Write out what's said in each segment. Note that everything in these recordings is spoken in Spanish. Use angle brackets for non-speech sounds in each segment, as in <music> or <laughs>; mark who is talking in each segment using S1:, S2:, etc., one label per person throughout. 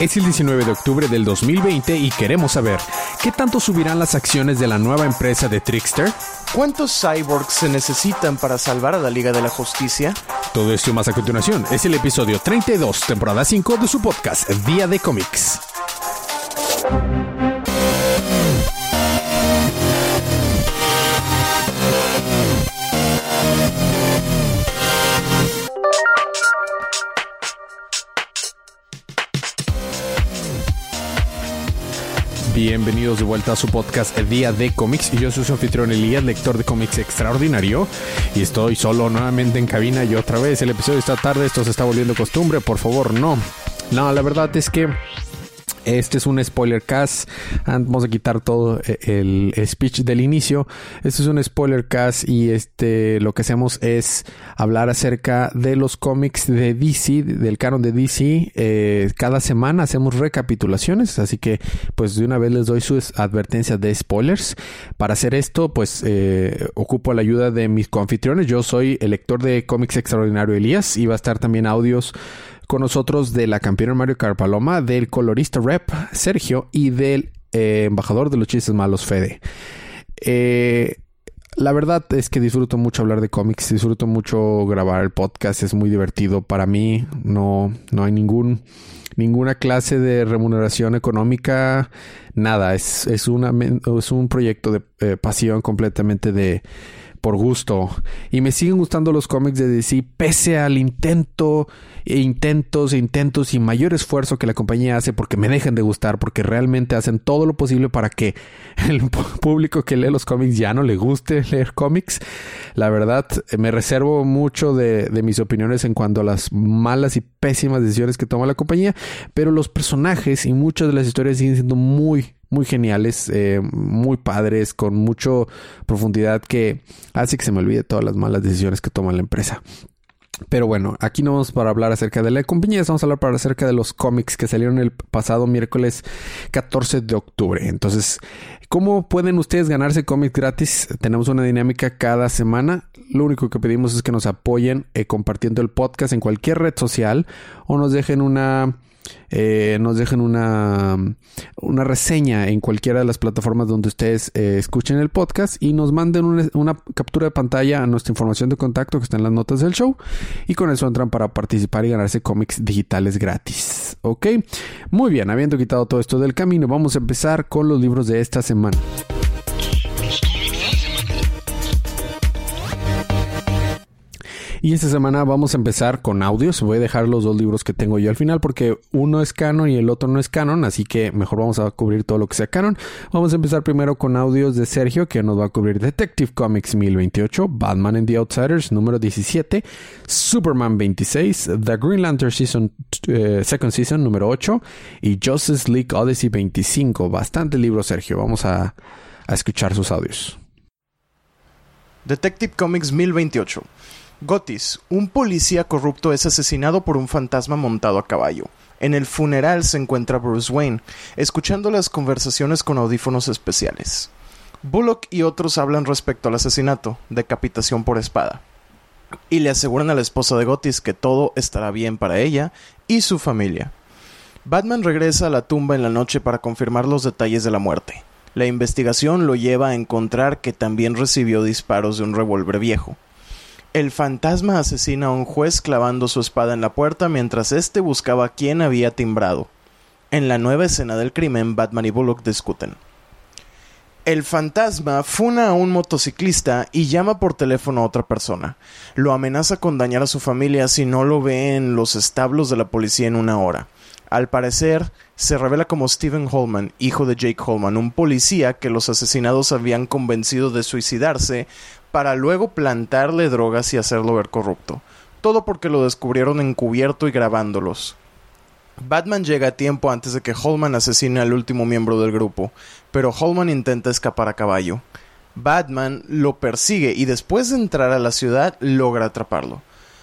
S1: Es el 19 de octubre del 2020 y queremos saber, ¿qué tanto subirán las acciones de la nueva empresa de Trickster?
S2: ¿Cuántos cyborgs se necesitan para salvar a la Liga de la Justicia?
S1: Todo esto más a continuación es el episodio 32, temporada 5 de su podcast Día de Cómics. Bienvenidos de vuelta a su podcast El Día de Cómics. Y yo soy su anfitrión Elías, lector de cómics extraordinario. Y estoy solo nuevamente en cabina y otra vez. El episodio está tarde, esto se está volviendo costumbre. Por favor, no. No, la verdad es que este es un spoiler cast. Vamos a quitar todo eh, el speech del inicio. Este es un spoiler cast y este lo que hacemos es hablar acerca de los cómics de DC, del canon de DC. Eh, cada semana hacemos recapitulaciones, así que pues de una vez les doy sus advertencias de spoilers. Para hacer esto, pues eh, ocupo la ayuda de mis coanfitriones. Yo soy el lector de cómics extraordinario Elías y va a estar también audios con nosotros de la campeona Mario Carpaloma, del colorista rep Sergio y del eh, embajador de los chistes malos Fede. Eh, la verdad es que disfruto mucho hablar de cómics, disfruto mucho grabar el podcast, es muy divertido para mí, no, no hay ningún, ninguna clase de remuneración económica, nada, es, es, es un proyecto de eh, pasión completamente de por gusto. Y me siguen gustando los cómics de DC pese al intento e intentos e intentos y mayor esfuerzo que la compañía hace porque me dejen de gustar, porque realmente hacen todo lo posible para que <laughs> el público que lee los cómics ya no le guste leer cómics. La verdad, me reservo mucho de, de mis opiniones en cuanto a las malas y pésimas decisiones que toma la compañía, pero los personajes y muchas de las historias siguen siendo muy, muy geniales, eh, muy padres, con mucha profundidad que hace que se me olvide todas las malas decisiones que toma la empresa. Pero bueno, aquí no vamos para hablar acerca de la compañía, vamos a hablar para acerca de los cómics que salieron el pasado miércoles 14 de octubre. Entonces, ¿cómo pueden ustedes ganarse cómics gratis? Tenemos una dinámica cada semana. Lo único que pedimos es que nos apoyen eh, compartiendo el podcast en cualquier red social o nos dejen una eh, nos dejen una, una reseña en cualquiera de las plataformas donde ustedes eh, escuchen el podcast y nos manden una, captura de pantalla a nuestra información de contacto que está en las notas del show y con eso entran para participar y ganarse cómics digitales gratis. ¿Ok? Muy bien, habiendo quitado todo esto del camino, vamos a empezar con los libros de esta semana. Y esta semana vamos a empezar con audios. Voy a dejar los dos libros que tengo yo al final porque uno es canon y el otro no es canon, así que mejor vamos a cubrir todo lo que sea canon. Vamos a empezar primero con audios de Sergio que nos va a cubrir Detective Comics 1028, Batman and the Outsiders número 17, Superman 26, The Green Lantern Season eh, Second Season número 8 y Justice League Odyssey 25. Bastante libro Sergio. Vamos a, a escuchar sus audios.
S2: Detective Comics 1028. Gotis, un policía corrupto es asesinado por un fantasma montado a caballo. En el funeral se encuentra Bruce Wayne, escuchando las conversaciones con audífonos especiales. Bullock y otros hablan respecto al asesinato, decapitación por espada, y le aseguran a la esposa de Gotis que todo estará bien para ella y su familia. Batman regresa a la tumba en la noche para confirmar los detalles de la muerte. La investigación lo lleva a encontrar que también recibió disparos de un revólver viejo. El fantasma asesina a un juez clavando su espada en la puerta mientras éste buscaba quién había timbrado. En la nueva escena del crimen, Batman y Bullock discuten. El fantasma funa a un motociclista y llama por teléfono a otra persona. Lo amenaza con dañar a su familia si no lo ve en los establos de la policía en una hora. Al parecer, se revela como Stephen Holman, hijo de Jake Holman, un policía que los asesinados habían convencido de suicidarse para luego plantarle drogas y hacerlo ver corrupto. Todo porque lo descubrieron encubierto y grabándolos. Batman llega a tiempo antes de que Holman asesine al último miembro del grupo, pero Holman intenta escapar a caballo. Batman lo persigue y después de entrar a la ciudad logra atraparlo.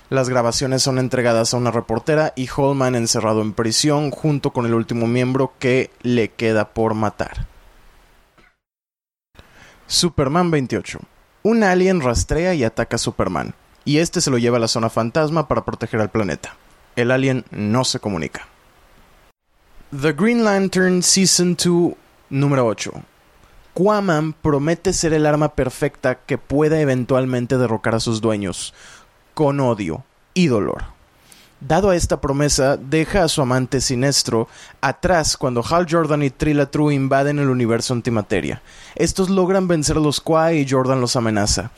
S2: Las grabaciones son entregadas a una reportera y Holman encerrado en prisión junto con el último miembro que le queda por matar. Superman 28 un alien rastrea y ataca a Superman, y este se lo lleva a la zona fantasma para proteger al planeta. El alien no se comunica. The Green Lantern Season 2 número 8. Quaman promete ser el arma perfecta que pueda eventualmente derrocar a sus dueños, con odio y dolor. Dado a esta promesa, deja a su amante Sinestro atrás cuando Hal Jordan y Trilla True invaden el universo antimateria. Estos logran vencer a los y Jordan los amenaza.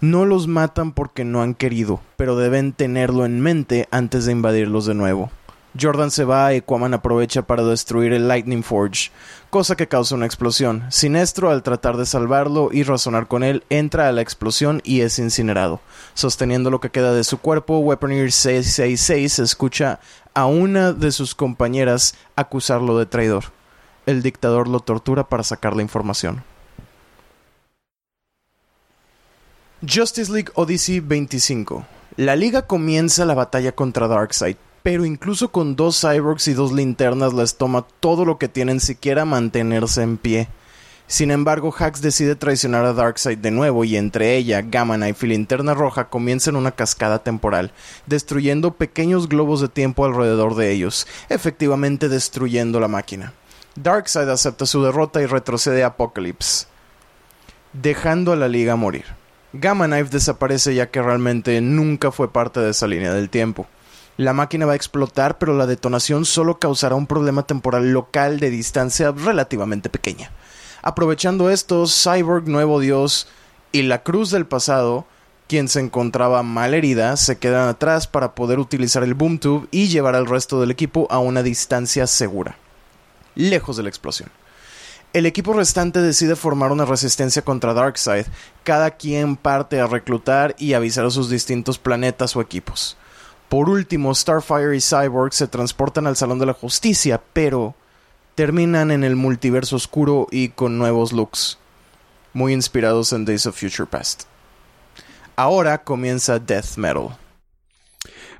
S2: No los matan porque no han querido, pero deben tenerlo en mente antes de invadirlos de nuevo. Jordan se va y Aquaman aprovecha para destruir el Lightning Forge, cosa que causa una explosión. Sinestro, al tratar de salvarlo y razonar con él, entra a la explosión y es incinerado. Sosteniendo lo que queda de su cuerpo, Weaponeer 666 escucha a una de sus compañeras acusarlo de traidor. El dictador lo tortura para sacar la información. Justice League Odyssey 25 la liga comienza la batalla contra Darkseid, pero incluso con dos cyborgs y dos linternas les toma todo lo que tienen siquiera mantenerse en pie. Sin embargo, Hax decide traicionar a Darkseid de nuevo y entre ella, Gamma Knife y Linterna Roja comienzan una cascada temporal, destruyendo pequeños globos de tiempo alrededor de ellos, efectivamente destruyendo la máquina. Darkseid acepta su derrota y retrocede a Apocalypse, dejando a la Liga morir. Gamma Knife desaparece ya que realmente nunca fue parte de esa línea del tiempo. La máquina va a explotar, pero la detonación solo causará un problema temporal local de distancia relativamente pequeña. Aprovechando esto, Cyborg, Nuevo Dios y la Cruz del Pasado, quien se encontraba mal herida, se quedan atrás para poder utilizar el Boom Tube y llevar al resto del equipo a una distancia segura, lejos de la explosión. El equipo restante decide formar una resistencia contra Darkseid, cada quien parte a reclutar y avisar a sus distintos planetas o equipos. Por último, Starfire y Cyborg se transportan al Salón de la Justicia, pero terminan en el multiverso oscuro y con nuevos looks, muy inspirados en Days of Future Past. Ahora comienza Death Metal.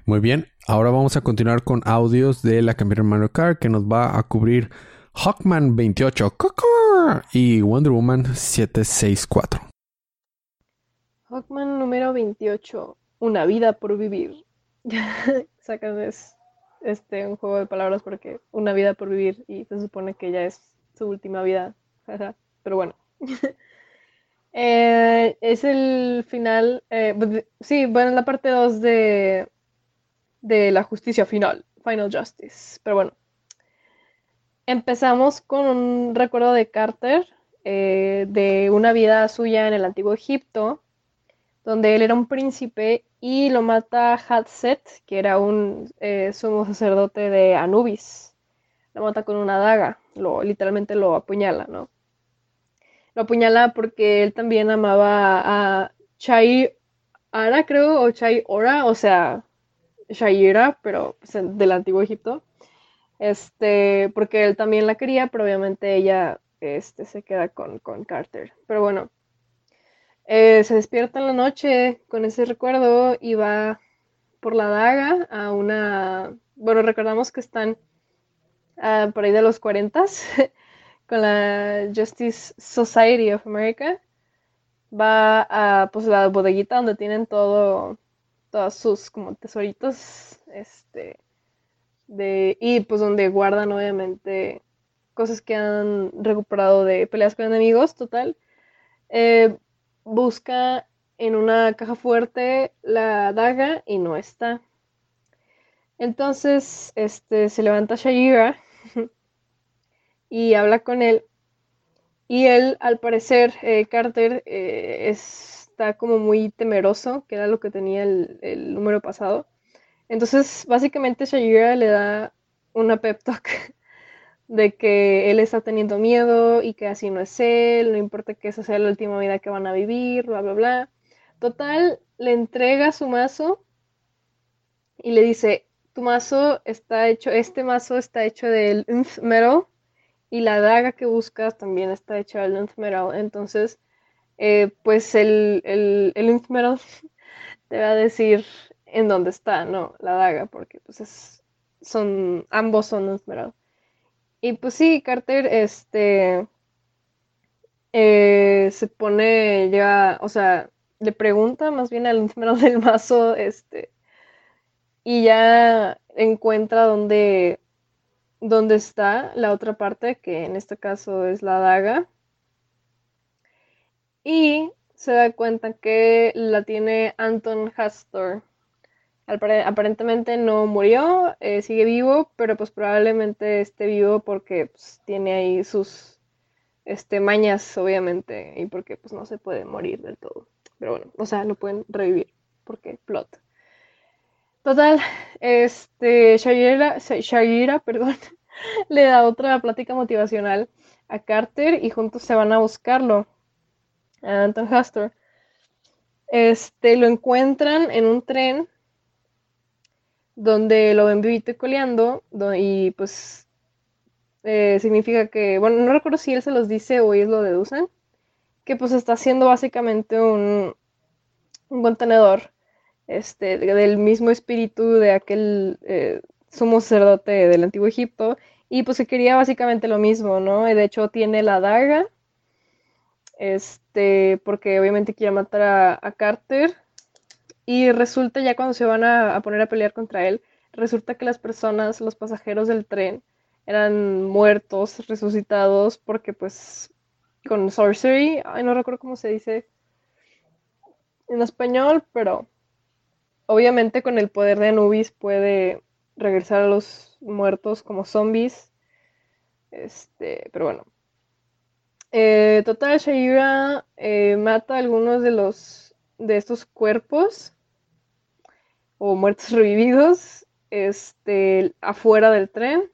S1: Muy bien, ahora vamos a continuar con audios de la campeona Mario Kart que nos va a cubrir Hawkman 28 y Wonder Woman 764.
S3: Hawkman número 28, Una vida por vivir. <laughs> sacan es este un juego de palabras porque una vida por vivir y se supone que ya es su última vida. Pero bueno. <laughs> Eh, es el final. Eh, pues, sí, bueno, la parte 2 de, de la justicia final. Final Justice. Pero bueno. Empezamos con un recuerdo de Carter eh, de una vida suya en el antiguo Egipto, donde él era un príncipe y lo mata Hatset, que era un eh, sumo sacerdote de Anubis. Lo mata con una daga, lo, literalmente lo apuñala, ¿no? Lo apuñala porque él también amaba a Chai Ara, creo, o Chai Ora, o sea, Shaira, pero pues, del antiguo Egipto. Este, porque él también la quería, pero obviamente ella este, se queda con, con Carter. Pero bueno, eh, se despierta en la noche con ese recuerdo y va por la daga a una... Bueno, recordamos que están ah, por ahí de los 40 <laughs> con la Justice Society of America. Va a pues la bodeguita donde tienen todo, todos sus como tesoritos, este, de, y pues donde guardan obviamente cosas que han recuperado de peleas con enemigos, total. Eh, busca en una caja fuerte la daga y no está. Entonces, este, se levanta Shayira <laughs> y habla con él. Y él, al parecer, eh, Carter eh, está como muy temeroso, que era lo que tenía el, número pasado. Entonces, básicamente, Shayira le da una pep talk de que él está teniendo miedo y que así no es él, no importa que esa sea la última vida que van a vivir, bla, bla, bla. Total, le entrega su mazo y le dice, tu mazo está hecho, este mazo está hecho del Nth Metal y la daga que buscas también está hecha del Nth Metal. Entonces, eh, pues el, el, el Metal <laughs> te va a decir en dónde está, ¿no? La daga, porque pues son, ambos son Nth. Y pues sí, Carter, este, eh, se pone ya, o sea, le pregunta más bien al número <laughs> del mazo, este, y ya encuentra dónde, donde está la otra parte, que en este caso es la daga. Y se da cuenta que la tiene Anton Hastor. Aparentemente no murió, eh, sigue vivo, pero pues probablemente esté vivo porque pues, tiene ahí sus este, mañas, obviamente, y porque pues no se puede morir del todo. Pero bueno, o sea, lo pueden revivir, porque plot. Total, este, Shayira, <laughs> perdón, le da otra plática motivacional a Carter y juntos se van a buscarlo, a Anton Hastor. Este, lo encuentran en un tren donde lo ven vivito y coleando y pues eh, significa que, bueno, no recuerdo si él se los dice o ellos lo deducen, que pues está haciendo básicamente un, un contenedor este, del mismo espíritu de aquel eh, sumo sacerdote del antiguo Egipto y pues se quería básicamente lo mismo, ¿no? Y de hecho tiene la daga, este, porque obviamente quiere matar a, Carter y resulta ya cuando se van a, poner a pelear contra él, resulta que las personas, los pasajeros del tren, eran muertos, resucitados, porque pues con sorcery, ay, no recuerdo cómo se dice en español, pero obviamente con el poder de Anubis puede regresar a los muertos como zombies. Este, pero bueno. Eh, total, Shaira eh, mata algunos de los de estos cuerpos o muertos revividos este, afuera del tren.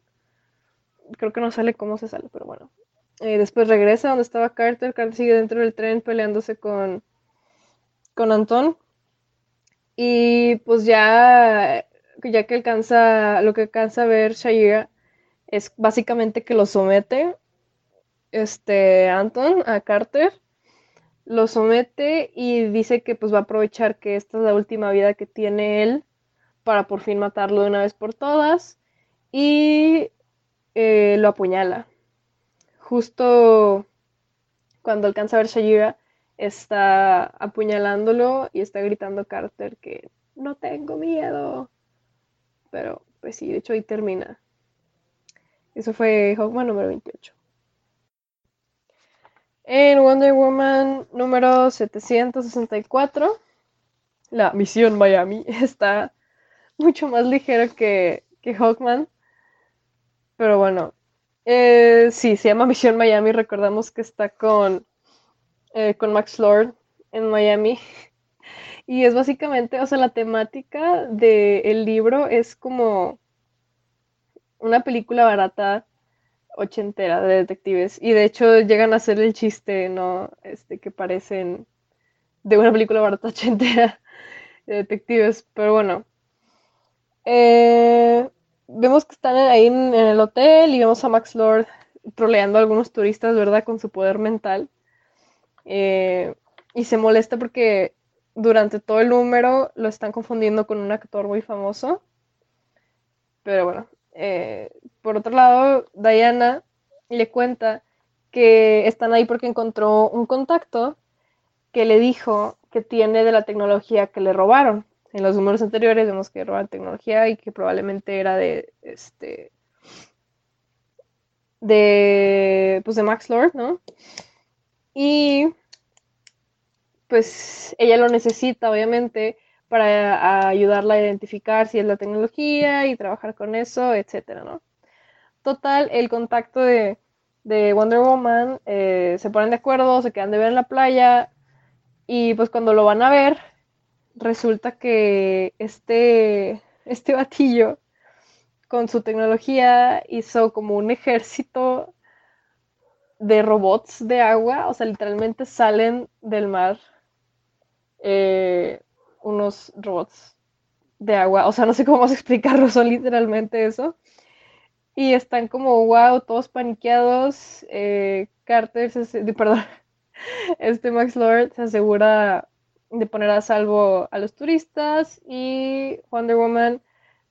S3: Creo que no sale cómo se sale, pero bueno. Eh, después regresa donde estaba Carter. Carter sigue dentro del tren peleándose con, con Anton. Y pues ya, ya que alcanza, lo que alcanza a ver Shaira es básicamente que lo somete este Anton a Carter, lo somete y dice que pues va a aprovechar que esta es la última vida que tiene él para por fin matarlo de una vez por todas y eh, lo apuñala. Justo cuando alcanza a ver Shaira, está apuñalándolo y está gritando Carter que no tengo miedo. Pero pues sí, de hecho ahí termina. Eso fue Hawkman número 28. En Wonder Woman número 764, la misión Miami <laughs> está mucho más ligero que, que Hawkman. Pero bueno, eh, sí, se llama Misión Miami. Recordamos que está con eh, con Max Lord en Miami. Y es básicamente, o sea, la temática del libro es como una película barata ochentera de detectives. Y de hecho llegan a hacer el chiste, ¿no? Este, que parecen de una película barata ochentera de detectives. Pero bueno. Eh, vemos que están ahí en, el hotel y vemos a Max Lord troleando a algunos turistas, ¿verdad? Con su poder mental. Eh, y se molesta porque durante todo el número lo están confundiendo con un actor muy famoso. Pero bueno, eh, por otro lado, Diana le cuenta que están ahí porque encontró un contacto que le dijo que tiene de la tecnología que le robaron. En los números anteriores vemos que roban tecnología y que probablemente era de este de pues de Max Lord, ¿no? Y pues ella lo necesita, obviamente, para ayudarla a identificar si es la tecnología y trabajar con eso, etcétera, ¿no? Total, el contacto de, Wonder Woman eh, se ponen de acuerdo, se quedan de ver en la playa y pues cuando lo van a ver, resulta que este, este batillo con su tecnología hizo como un ejército de robots de agua, o sea, literalmente salen del mar eh, unos robots de agua, o sea, no sé cómo <laughs> explicarlo, son literalmente eso. Y están como, wow, todos paniqueados. Eh, Carter, se, perdón, <laughs> este Max Lord se asegura de poner a salvo a los turistas y Wonder Woman,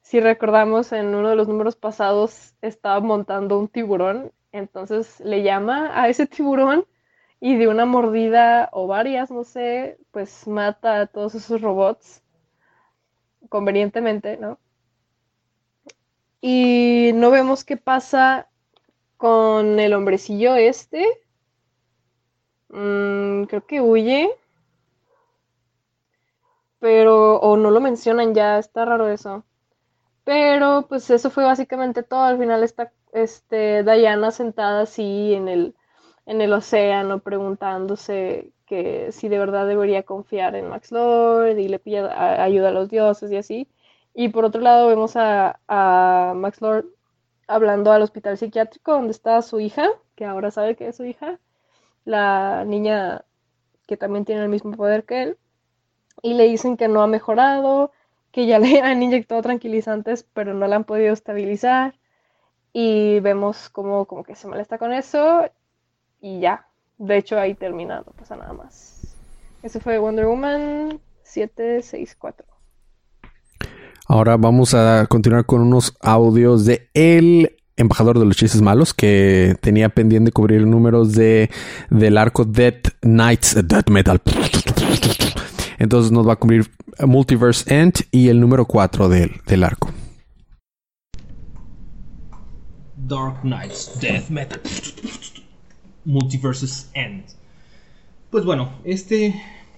S3: si recordamos en uno de los números pasados, estaba montando un tiburón entonces le llama a ese tiburón y de una mordida o varias, no sé, pues mata a todos esos robots convenientemente, ¿no? Y no vemos qué pasa con el hombrecillo este. Mm, creo que huye. Pero, o no lo mencionan ya, está raro eso. Pero, pues eso fue básicamente todo. Al final está este, Diana sentada así en el, en el océano preguntándose que si de verdad debería confiar en Max Lord y le pide ayuda a los dioses y así. Y por otro lado vemos a, a Max Lord hablando al hospital psiquiátrico donde está su hija, que ahora sabe que es su hija, la niña que también tiene el mismo poder que él, y le dicen que no ha mejorado, que ya <laughs> le han inyectado tranquilizantes, pero no la han podido estabilizar, y vemos como, como que se molesta con eso, y ya, de hecho ahí termina, no pasa nada más. Ese fue Wonder Woman 764.
S1: Ahora vamos a continuar con unos audios de el embajador de los chistes malos que tenía pendiente cubrir números de del arco Dead Knights Death Metal. Entonces nos va a cubrir Multiverse End y el número 4 del, del arco.
S4: Dark Knights Death Metal. Multiverses End. Pues bueno, este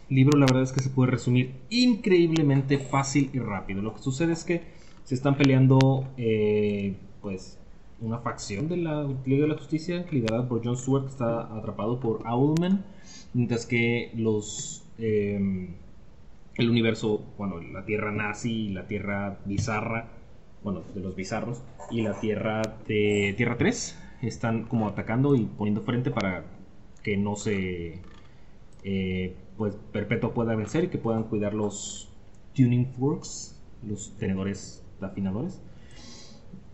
S4: libro la verdad es que se puede resumir increíblemente fácil y rápido. Lo que sucede es que se están peleando eh, pues una facción de la Liga de la Justicia liderada por John Stewart que está atrapado por Owlman mientras que los em, el universo, bueno, la Tierra nazi la Tierra bizarra, bueno, de los bizarros y la Tierra de Tierra 3 están como atacando y poniendo frente para que no se eh, pues Perpetuo pueda vencer y que puedan cuidar los tuning forks, los tenedores afinadores.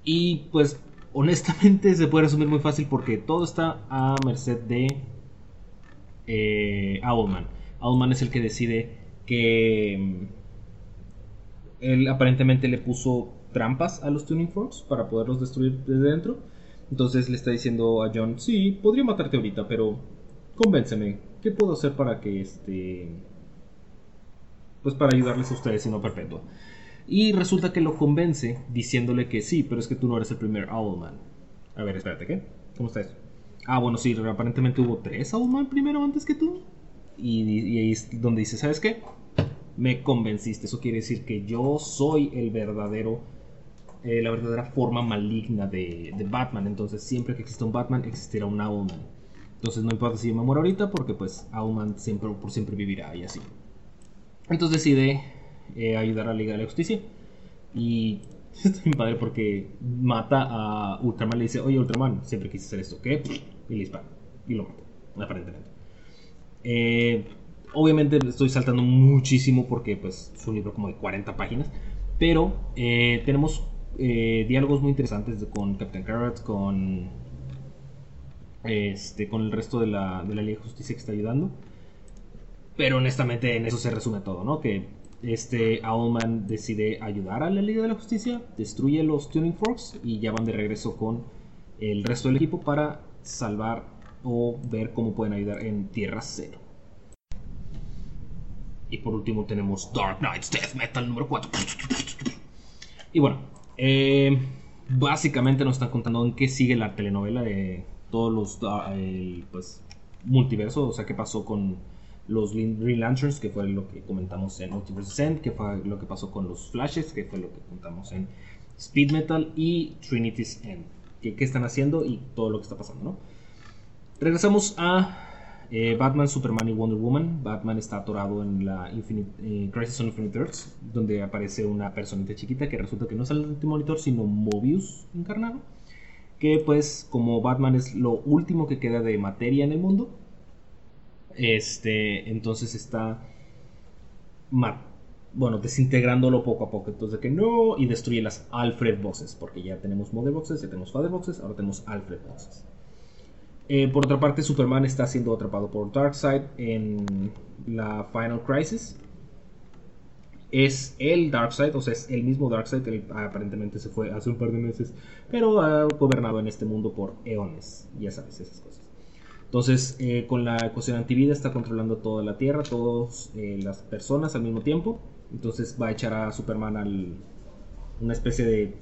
S4: Y pues honestamente <laughs> se puede resumir muy fácil porque todo está a merced de eh. Owlman es el que decide que mm, él aparentemente le puso trampas a los tuning forks para poderlos destruir desde dentro. Entonces le está diciendo a John, sí, podría matarte ahorita, pero convénceme, ¿qué puedo hacer para que este... Pues para ayudarles a ustedes y no perpetua. Y resulta que lo convence diciéndole que sí, pero es que tú no eres el primer Owlman. A ver, espérate, ¿qué? ¿Cómo está eso? Ah, bueno, sí, aparentemente hubo tres Owlman primero antes que tú. Y, ahí es donde dice, ¿sabes qué? Me convenciste. Eso quiere decir que yo soy el verdadero, eh, la verdadera forma maligna de, Batman. Entonces, siempre que exista un Batman, existirá un Owlman. Entonces no importa si me muero ahorita porque pues Auman siempre, por siempre vivirá y así. Entonces decide eh, ayudar a la Liga de la Justicia. Y <laughs> está bien padre porque mata a Ultraman. Le dice, oye Ultraman, siempre quise hacer esto. ¿Qué? Y le dispara. Y lo mata, aparentemente. Eh, obviamente estoy saltando muchísimo porque pues es un libro como de 40 páginas. Pero tenemos diálogos muy interesantes con Captain Carrot, con este, con el resto de la, de la Liga de Justicia que está ayudando. Pero honestamente en eso se resume todo, ¿no? Que este Owlman decide ayudar a la Liga de la Justicia, destruye los Tuning Forks y ya van de regreso con el resto del equipo para salvar o ver cómo pueden ayudar en Tierra Cero. Y por último tenemos Dark Knights Death Metal número 4. Y bueno, eh, básicamente nos están contando en qué sigue la telenovela de todos los ah, pues, multiversos, o sea, qué pasó con los Green Lanterns, que fue lo que comentamos en Multiverse End, que fue lo que pasó con los Flashes, que fue lo que comentamos en Speed Metal y Trinity's End, que, qué están haciendo y todo lo que está pasando, ¿no? Regresamos a eh, Batman, Superman y Wonder Woman. Batman está atorado en la eh, Crisis on Infinite Earths, donde aparece una personita chiquita que resulta que no es el monitor, sino Mobius encarnado que pues como Batman es lo último que queda de materia en el mundo, este, entonces está bueno, desintegrándolo poco a poco. Entonces, que no, y destruye las Alfred Boxes, porque ya tenemos Mother Boxes, ya tenemos Father Boxes, ahora tenemos Alfred Boxes. Eh, por otra parte, Superman está siendo atrapado por Darkseid en la Final Crisis es el Darkseid, o sea, es el mismo Darkseid que aparentemente se fue hace un par de meses, pero ha gobernado en este mundo por eones, ya sabes, esas cosas. Entonces, eh, con la ecuación antivida está controlando toda la Tierra, todas eh, las personas al mismo tiempo. Entonces va a echar a Superman al una especie de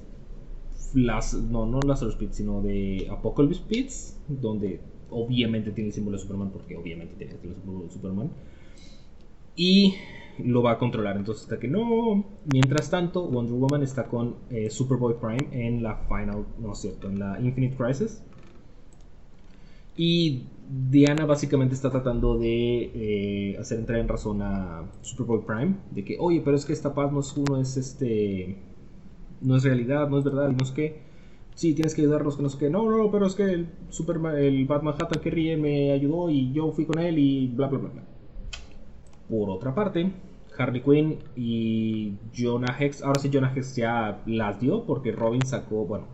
S4: las, no, no Lazarus Pits, sino de Apocalypse Pits, donde obviamente tiene el símbolo de Superman, porque obviamente tiene el símbolo de Superman. Y lo va a controlar. Entonces, hasta que no. Mientras tanto, Wonder Woman está con eh, Superboy Prime en la Final, no es cierto, en la Infinite Crisis. Y Diana básicamente está tratando de eh, hacer entrar en razón a Superboy Prime. De que, oye, pero es que esta paz no es, uno es este. No es realidad, no es verdad, no es que. Sí, tienes que ayudarnos, que no sé qué. No, no, pero es que el, Superman, el Batman Hatton que ríe me ayudó y yo fui con él y bla, bla, bla, bla. Por otra parte, Harley Quinn y Jonah Hex. Ahora sí, Jonah Hex ya las dio porque Robin sacó, bueno,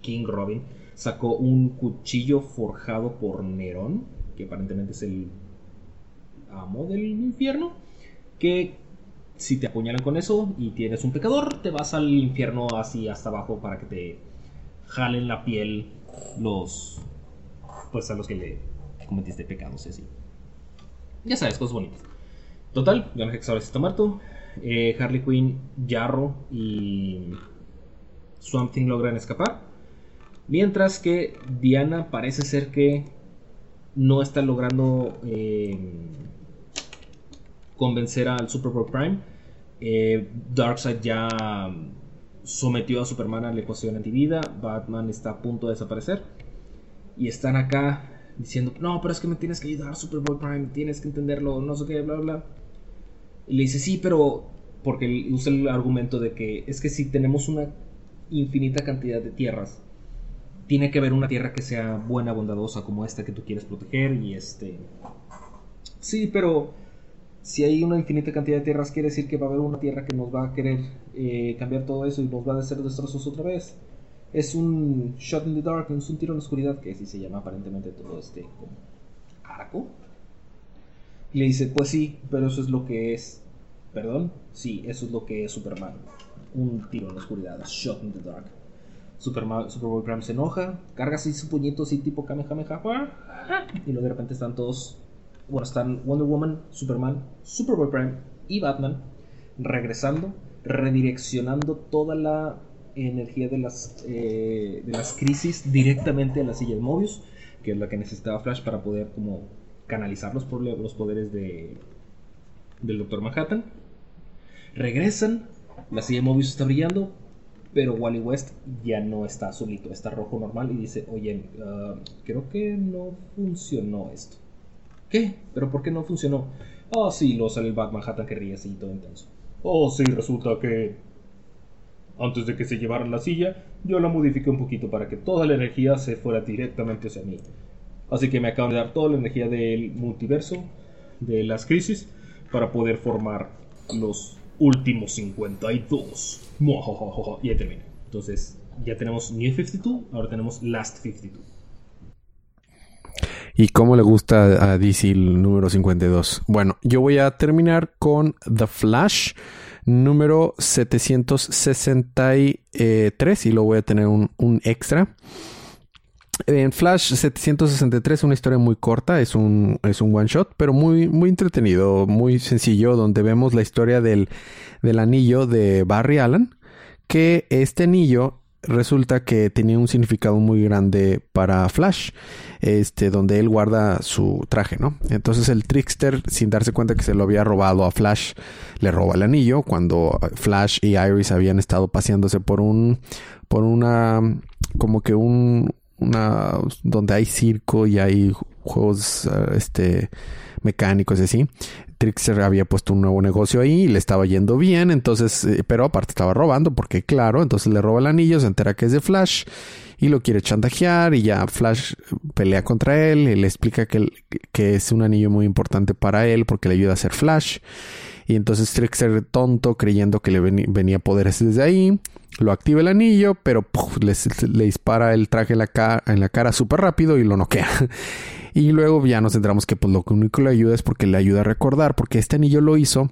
S4: King Robin sacó un cuchillo forjado por Nerón, que aparentemente es el amo del infierno, que si te apuñalan con eso y tienes un pecador, te vas al infierno así hasta abajo para que te jalen la piel los pues a los que le cometiste pecados así. Ya sabes, cosas bonitas. Total, Jonah Hex ahora está muerto. Eh, Harley Quinn, Jarro y Swamp Thing logran escapar. Mientras que Diana parece ser que no está logrando eh, convencer al Superboy Prime. Eh, Darkseid ya sometió a Superman a la ecuación antivida. Batman está a punto de desaparecer. Y están acá diciendo, no, pero es que me tienes que ayudar, Superboy Prime, tienes que entenderlo, no sé qué, bla, bla. Y le dice, sí, pero... Porque usa el argumento de que es que si tenemos una infinita cantidad de tierras, tiene que haber una tierra que sea buena, bondadosa como esta que tú quieres proteger y este... Sí, pero si hay una infinita cantidad de tierras quiere decir que va a haber una tierra que nos va a querer eh, cambiar todo eso y nos va a hacer destrozos otra vez. Es un shot in the dark, es un tiro en la oscuridad, que así se llama aparentemente todo este como arco. Y le dice, pues sí, pero eso es lo que es. ¿Perdón? Sí, eso es lo que es Superman. Un tiro en la oscuridad, shot in the dark. Superman, Superboy Prime se enoja, carga así su puñito así tipo Kamehameha. Y luego de repente están todos. Bueno, están Wonder Woman, Superman, Superboy Prime y Batman regresando, redireccionando toda la energía de las, eh, de las crisis directamente a la silla de Mobius, que es la que necesitaba Flash para poder como canalizar los, los poderes de, del Doctor Manhattan. Regresan, la silla de Mobius está brillando, pero Wally West ya no está azulito, está rojo normal y dice, oye, ah, creo que no funcionó esto. ¿Qué? ¿Pero por qué no funcionó? Ah, sí, lo sale el Batman Manhattan que ríe así todo intenso. Oh, sí, resulta que antes de que se llevaran la silla, yo la modifiqué un poquito para que toda la energía se fuera directamente hacia mí. Así que me acaban de dar toda la energía del multiverso, de las crisis, para poder formar los últimos 52. Y ya termina. Entonces, ya tenemos New 52, ahora tenemos Last 52.
S1: ¿Y cómo le gusta a DC número 52? Bueno, yo voy a terminar con The Flash número 763 y lo voy a tener un, un extra. En Flash 763 una historia muy corta, es un, es un one shot, pero muy, muy entretenido, muy sencillo, donde vemos la historia del, del anillo de Barry Allen, que este anillo resulta que tenía un significado muy grande para Flash, este, donde él guarda su traje, ¿no? Entonces el trickster, sin darse cuenta que se lo había robado a Flash, le roba el anillo cuando Flash y Iris habían estado paseándose por un, por una, como que un, una donde hay circo y hay juegos este mecánicos y así. Trickster había puesto un nuevo negocio ahí y le estaba yendo bien, entonces, eh, pero aparte estaba robando porque claro, entonces le roba el anillo, se entera que es de Flash y lo quiere chantajear y ya Flash pelea contra él y le explica que, que es un anillo muy importante para él porque le ayuda a ser Flash. Y entonces Trickster tonto creyendo que le venía poderes desde ahí lo activa el anillo, pero le, dispara el traje en la, cara, en la cara súper rápido y lo noquea. <laughs> y luego ya nos centramos que pues lo único le ayuda es porque le ayuda a recordar, porque este anillo lo hizo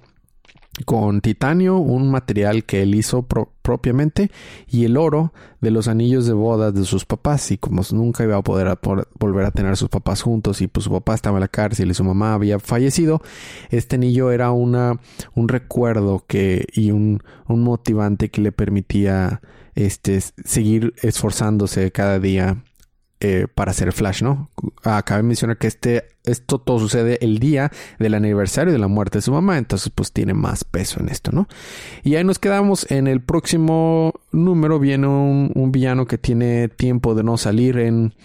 S1: con titanio, un material que él hizo propiamente, y el oro de los anillos de boda de sus papás. Y como nunca iba a poder volver a tener a sus papás juntos, y pues su papá estaba en la cárcel y su mamá había fallecido, este anillo era una, un recuerdo que, y un, un motivante que le permitía este, seguir esforzándose cada día eh, para hacer Flash, ¿no? Acaba de mencionar que este, esto todo sucede el día del aniversario de la muerte de su mamá, entonces pues tiene más peso en esto, ¿no? Y ahí nos quedamos. En el próximo número viene un, villano que tiene tiempo de no salir en,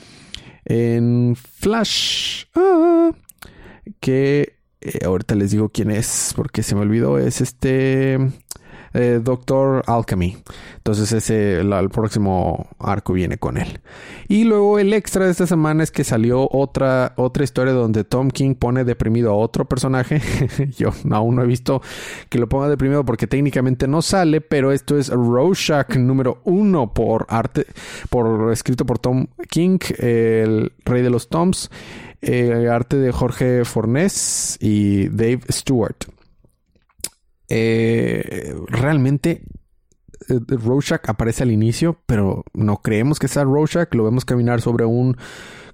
S1: en Flash. Ah, que eh, ahorita les digo quién es, porque se me olvidó, es este... Eh, Doctor Alchemy. Entonces ese el, próximo arco viene con él. Y luego el extra de esta semana es que salió otra, otra historia donde Tom King pone deprimido a otro personaje. <laughs> Yo aún no he visto que lo ponga deprimido porque técnicamente no sale, pero esto es Rorschach número uno por arte, por escrito por Tom King, el rey de los Toms. Eh, arte de Jorge Fornés y Dave Stewart. Eh, realmente eh, Rorschach aparece al inicio, pero no creemos que sea Rorschach. Lo vemos caminar sobre un,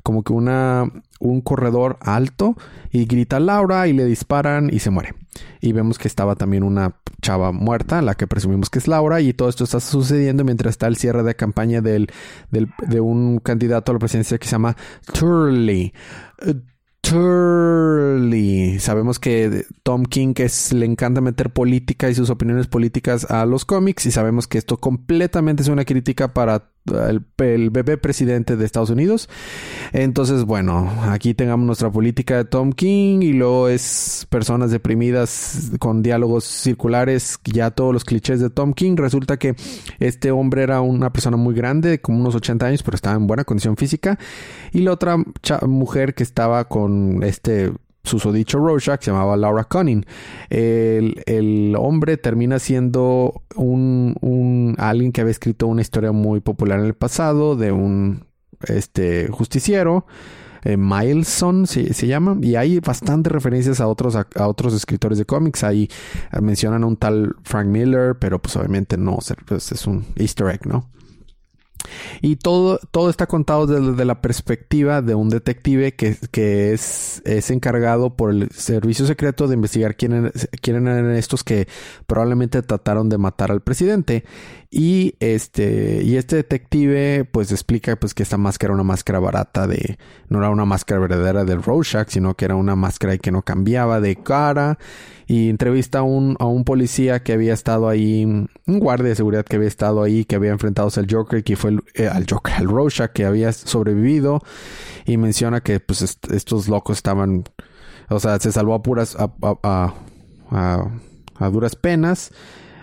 S1: como que una, un corredor alto y grita Laura y le disparan y se muere. Y vemos que estaba también una chava muerta, la que presumimos que es Laura, y todo esto está sucediendo mientras está el cierre de campaña del, del de un candidato a la presidencia que se llama Turley. Turley. Sabemos que Tom King es, le encanta meter política y sus opiniones políticas a los cómics y sabemos que esto completamente es una crítica para el, bebé presidente de Estados Unidos. Entonces, bueno, aquí tengamos nuestra política de Tom King y luego es personas deprimidas con diálogos circulares, ya todos los clichés de Tom King. Resulta que este hombre era una persona muy grande, como unos 80 años, pero estaba en buena condición física. Y la otra mujer que estaba con este susodicho Rorschach se llamaba Laura Cunning. El, hombre termina siendo un, un, alguien que había escrito una historia muy popular en el pasado de un este, justiciero. Eh, Mileson se, se, llama y hay bastantes referencias a otros a, otros escritores de cómics ahí eh, mencionan a un tal Frank Miller pero pues obviamente no pues, es un easter egg no y todo, todo está contado desde la perspectiva de un detective que, que es, es, encargado por el servicio secreto de investigar quién, quién eran estos que probablemente trataron de matar al presidente. Y este, y este detective pues explica pues que esta máscara era una máscara barata de, no era una máscara verdadera del Rorschach, sino que era una máscara que no cambiaba de cara. Y entrevista a un, a un policía que había estado ahí, un guardia de seguridad que había estado ahí, que había enfrentado al Joker, que fue eh, al Joker, al Rorschach, que había sobrevivido. Y menciona que pues estos locos estaban, o sea, se salvó a puras, a, a, a, duras penas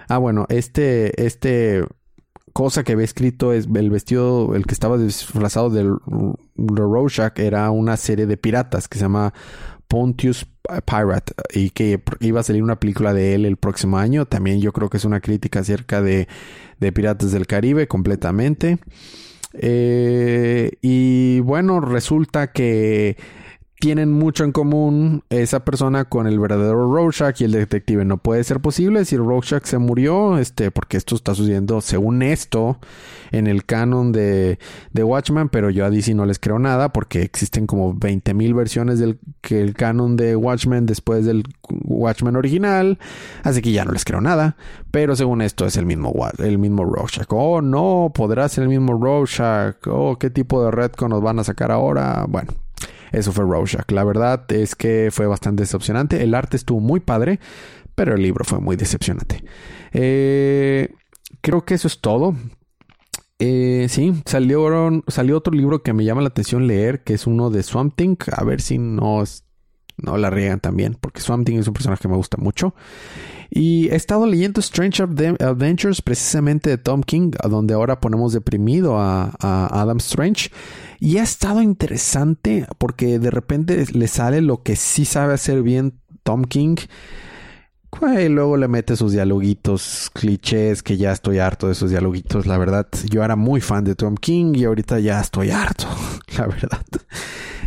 S1: Ah, bueno, este, este cosa que había escrito es el vestido, el que estaba disfrazado del Rorschach era una serie de piratas que se llama Pontius Pirate y que iba a salir una película de él el próximo año. También yo creo que es una crítica acerca de, de Piratas del Caribe completamente. Eh, y bueno, resulta que tienen mucho en común esa persona con el verdadero Rorschach y el detective. No puede ser posible si Rorschach se murió, este, porque esto está sucediendo, según esto, en el canon de, de Watchmen, pero yo a DC no les creo nada porque existen como 20.000 versiones del que el canon de Watchmen después del Watchmen original, así que ya no les creo nada, pero según esto es el mismo, el mismo Rorschach. Oh, no, podrá ser el mismo Rorschach. Oh, ¿qué tipo de retcon nos van a sacar ahora? Bueno. Eso fue Rorschach. La verdad es que fue bastante decepcionante. El arte estuvo muy padre, pero el libro fue muy decepcionante. Eh, creo que eso es todo. Eh, sí, salió, salió otro libro que me llama la atención leer, que es uno de Swamp Thing. A ver si no, no la riegan también, porque Swamp Thing es un personaje que me gusta mucho. Y he estado leyendo Strange Adventures precisamente de Tom King, donde ahora ponemos deprimido a, a Adam Strange. Y ha estado interesante porque de repente le sale lo que sí sabe hacer bien Tom King. Y luego le mete sus dialoguitos clichés, que ya estoy harto de esos dialoguitos, la verdad. Yo era muy fan de Tom King y ahorita ya estoy harto, <laughs> la verdad.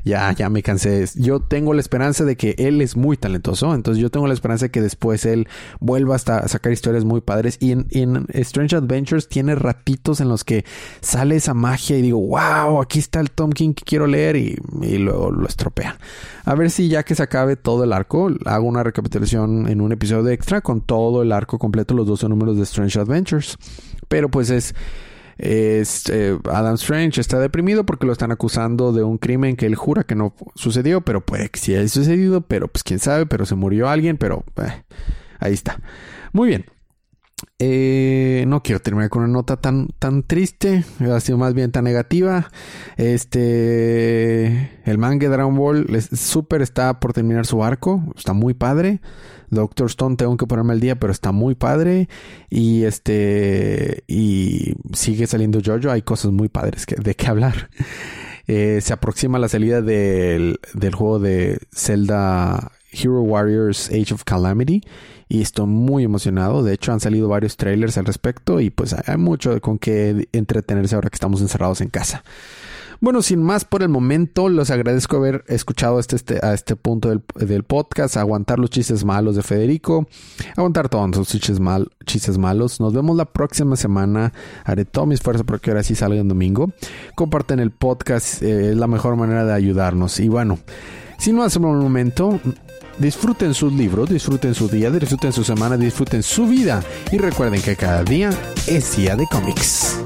S1: Ya, ya me cansé. Yo tengo la esperanza de que él es muy talentoso, entonces yo tengo la esperanza de que después él vuelva hasta sacar historias muy padres. Y en, Strange Adventures tiene ratitos en los que sale esa magia y digo, wow, aquí está el Tom King que quiero leer y, y luego lo estropea. A ver si ya que se acabe todo el arco, hago una recapitulación en un episodio extra con todo el arco completo, los 12 números de Strange Adventures. Pero pues es eh, Adam Strange está deprimido porque lo están acusando de un crimen que él jura que no sucedió, pero puede que sí haya sucedido, pero pues quién sabe, pero se murió alguien, pero eh, ahí está. Muy bien. Eh, no quiero terminar con una nota tan, tan triste, ha sido más bien tan negativa. Este, el manga Dragon Ball Super está por terminar su arco, está muy padre. Doctor Stone tengo que ponerme al día, pero está muy padre. Y este. Y sigue saliendo Jojo. Hay cosas muy padres que, de qué hablar. <laughs> Eh, se aproxima la salida del, del juego de Zelda Hero Warriors Age of Calamity. Y estoy muy emocionado. De hecho, han salido varios trailers al respecto. Y pues hay mucho con que entretenerse ahora que estamos encerrados en casa. Bueno, sin más por el momento, los agradezco haber escuchado este, este, a este punto del, podcast, aguantar los chistes malos de Federico, aguantar todos los chistes, mal, chistes malos. Nos vemos la próxima semana. Haré todo mi esfuerzo para que ahora sí salga el domingo. Comparten el podcast, eh, es la mejor manera de ayudarnos. Y bueno, si no hacemos un momento, disfruten sus libros, disfruten su día, disfruten su semana, disfruten su vida. Y recuerden que cada día es día de cómics.